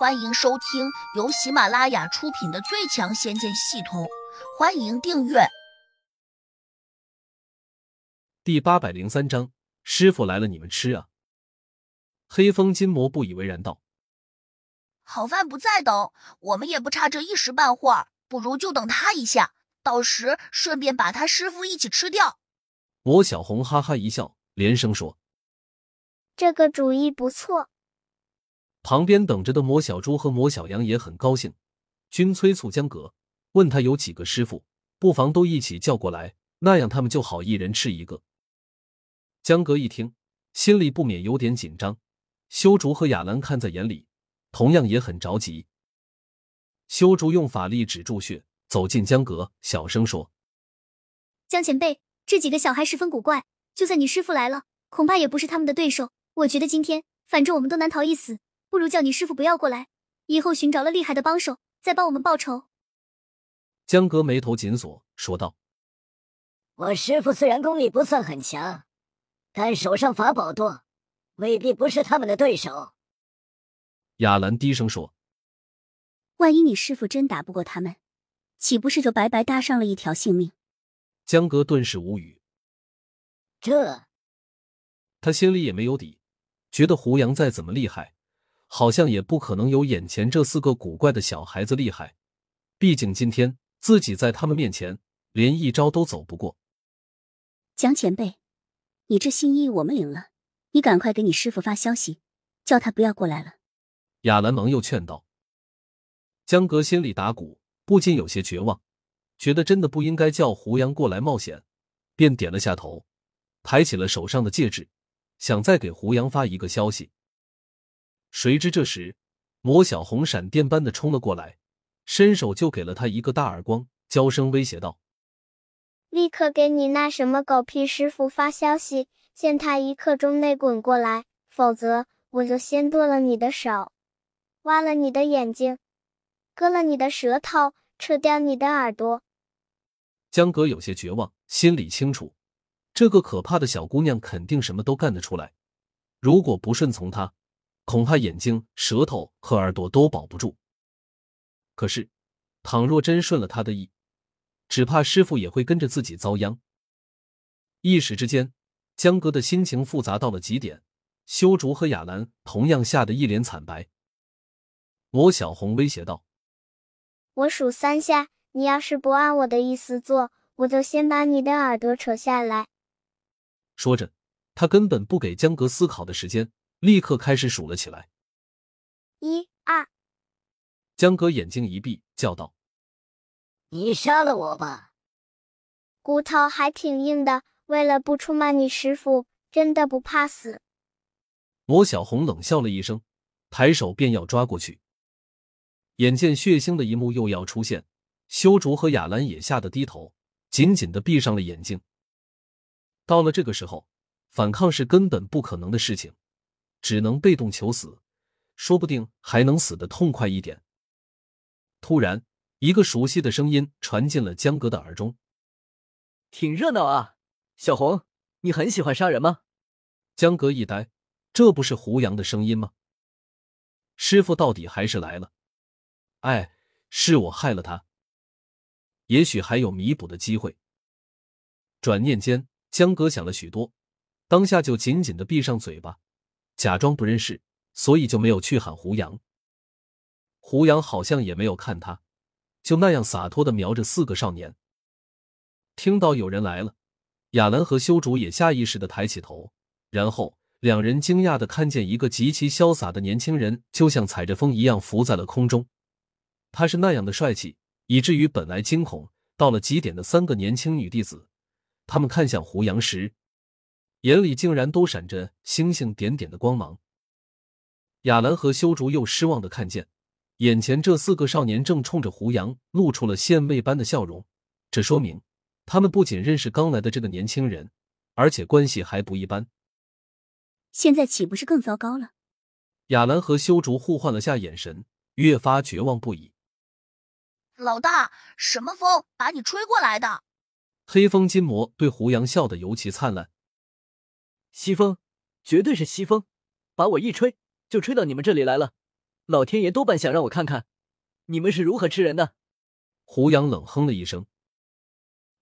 欢迎收听由喜马拉雅出品的《最强仙剑系统》，欢迎订阅。第八百零三章，师傅来了，你们吃啊！黑风金魔不以为然道：“好饭不在等，我们也不差这一时半会儿，不如就等他一下，到时顺便把他师傅一起吃掉。”魔小红哈哈一笑，连声说：“这个主意不错。”旁边等着的魔小猪和魔小羊也很高兴，均催促江格，问他有几个师傅，不妨都一起叫过来，那样他们就好一人吃一个。江格一听，心里不免有点紧张。修竹和亚兰看在眼里，同样也很着急。修竹用法力止住血，走进江格，小声说：“江前辈，这几个小孩十分古怪，就算你师傅来了，恐怕也不是他们的对手。我觉得今天，反正我们都难逃一死。”不如叫你师傅不要过来，以后寻找了厉害的帮手，再帮我们报仇。江哥眉头紧锁，说道：“我师傅虽然功力不算很强，但手上法宝多，未必不是他们的对手。”雅兰低声说：“万一你师傅真打不过他们，岂不是就白白搭上了一条性命？”江哥顿时无语。这，他心里也没有底，觉得胡杨再怎么厉害。好像也不可能有眼前这四个古怪的小孩子厉害，毕竟今天自己在他们面前连一招都走不过。江前辈，你这心意我们领了，你赶快给你师傅发消息，叫他不要过来了。亚兰忙又劝道。江格心里打鼓，不禁有些绝望，觉得真的不应该叫胡杨过来冒险，便点了下头，抬起了手上的戒指，想再给胡杨发一个消息。谁知这时，魔小红闪电般的冲了过来，伸手就给了他一个大耳光，娇声威胁道：“立刻给你那什么狗屁师傅发消息，限他一刻钟内滚过来，否则我就先剁了你的手，挖了你的眼睛，割了你的舌头，扯掉你的耳朵。”江哥有些绝望，心里清楚，这个可怕的小姑娘肯定什么都干得出来，如果不顺从她。恐怕眼睛、舌头和耳朵都保不住。可是，倘若真顺了他的意，只怕师傅也会跟着自己遭殃。一时之间，江哥的心情复杂到了极点。修竹和雅兰同样吓得一脸惨白。魔小红威胁道：“我数三下，你要是不按我的意思做，我就先把你的耳朵扯下来。”说着，他根本不给江哥思考的时间。立刻开始数了起来，一二。江哥眼睛一闭，叫道：“你杀了我吧！”骨头还挺硬的，为了不出卖你师傅，真的不怕死。罗小红冷笑了一声，抬手便要抓过去。眼见血腥的一幕又要出现，修竹和雅兰也吓得低头，紧紧的闭上了眼睛。到了这个时候，反抗是根本不可能的事情。只能被动求死，说不定还能死的痛快一点。突然，一个熟悉的声音传进了江哥的耳中：“挺热闹啊，小红，你很喜欢杀人吗？”江哥一呆，这不是胡杨的声音吗？师傅到底还是来了。哎，是我害了他，也许还有弥补的机会。转念间，江哥想了许多，当下就紧紧的闭上嘴巴。假装不认识，所以就没有去喊胡杨。胡杨好像也没有看他，就那样洒脱的瞄着四个少年。听到有人来了，亚兰和修竹也下意识的抬起头，然后两人惊讶的看见一个极其潇洒的年轻人，就像踩着风一样浮在了空中。他是那样的帅气，以至于本来惊恐到了极点的三个年轻女弟子，他们看向胡杨时。眼里竟然都闪着星星点点的光芒。雅兰和修竹又失望的看见，眼前这四个少年正冲着胡杨露出了献媚般的笑容。这说明他们不仅认识刚来的这个年轻人，而且关系还不一般。现在岂不是更糟糕了？雅兰和修竹互换了下眼神，越发绝望不已。老大，什么风把你吹过来的？黑风金魔对胡杨笑得尤其灿烂。西风，绝对是西风，把我一吹就吹到你们这里来了。老天爷多半想让我看看，你们是如何吃人的。胡杨冷哼了一声，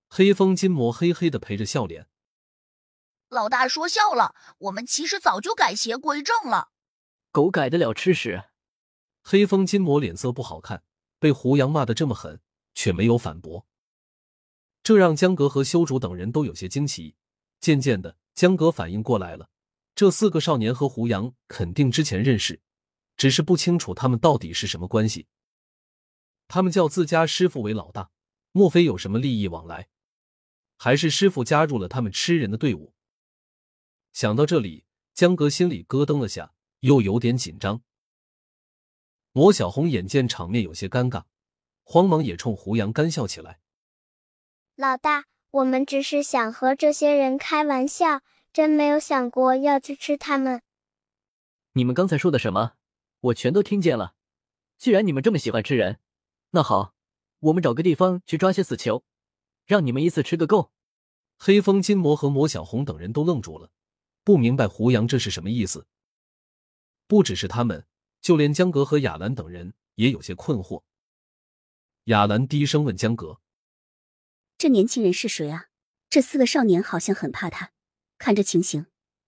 黑风金魔嘿嘿的陪着笑脸。老大说笑了，我们其实早就改邪归正了。狗改得了吃屎？黑风金魔脸色不好看，被胡杨骂得这么狠，却没有反驳，这让江格和修竹等人都有些惊奇。渐渐的，江格反应过来了，这四个少年和胡杨肯定之前认识。只是不清楚他们到底是什么关系。他们叫自家师傅为老大，莫非有什么利益往来？还是师傅加入了他们吃人的队伍？想到这里，江哥心里咯噔了下，又有点紧张。魔小红眼见场面有些尴尬，慌忙也冲胡杨干笑起来：“老大，我们只是想和这些人开玩笑，真没有想过要去吃他们。”你们刚才说的什么？我全都听见了。既然你们这么喜欢吃人，那好，我们找个地方去抓些死囚，让你们一次吃个够。黑风金魔和魔小红等人都愣住了，不明白胡杨这是什么意思。不只是他们，就连江格和雅兰等人也有些困惑。雅兰低声问江格：“这年轻人是谁啊？这四个少年好像很怕他，看这情形，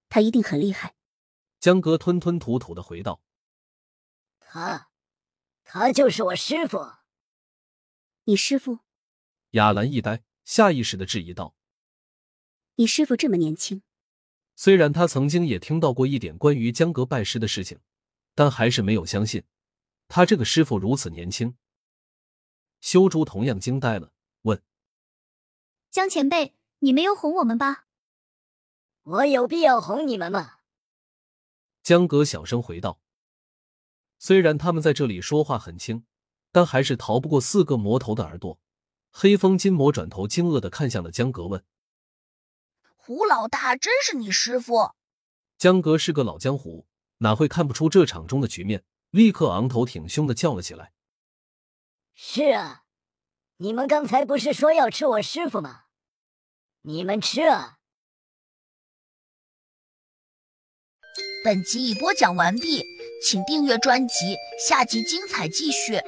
他一定很厉害。”江哥吞吞吐吐的回道。他，他就是我师傅。你师傅？雅兰一呆，下意识的质疑道：“你师傅这么年轻？”虽然他曾经也听到过一点关于江阁拜师的事情，但还是没有相信他这个师傅如此年轻。修竹同样惊呆了，问：“江前辈，你没有哄我们吧？”“我有必要哄你们吗？”江格小声回道。虽然他们在这里说话很轻，但还是逃不过四个魔头的耳朵。黑风金魔转头惊愕的看向了江格，问：“胡老大真是你师傅？”江格是个老江湖，哪会看不出这场中的局面？立刻昂头挺胸的叫了起来：“是啊，你们刚才不是说要吃我师傅吗？你们吃啊！”本集已播讲完毕。请订阅专辑，下集精彩继续。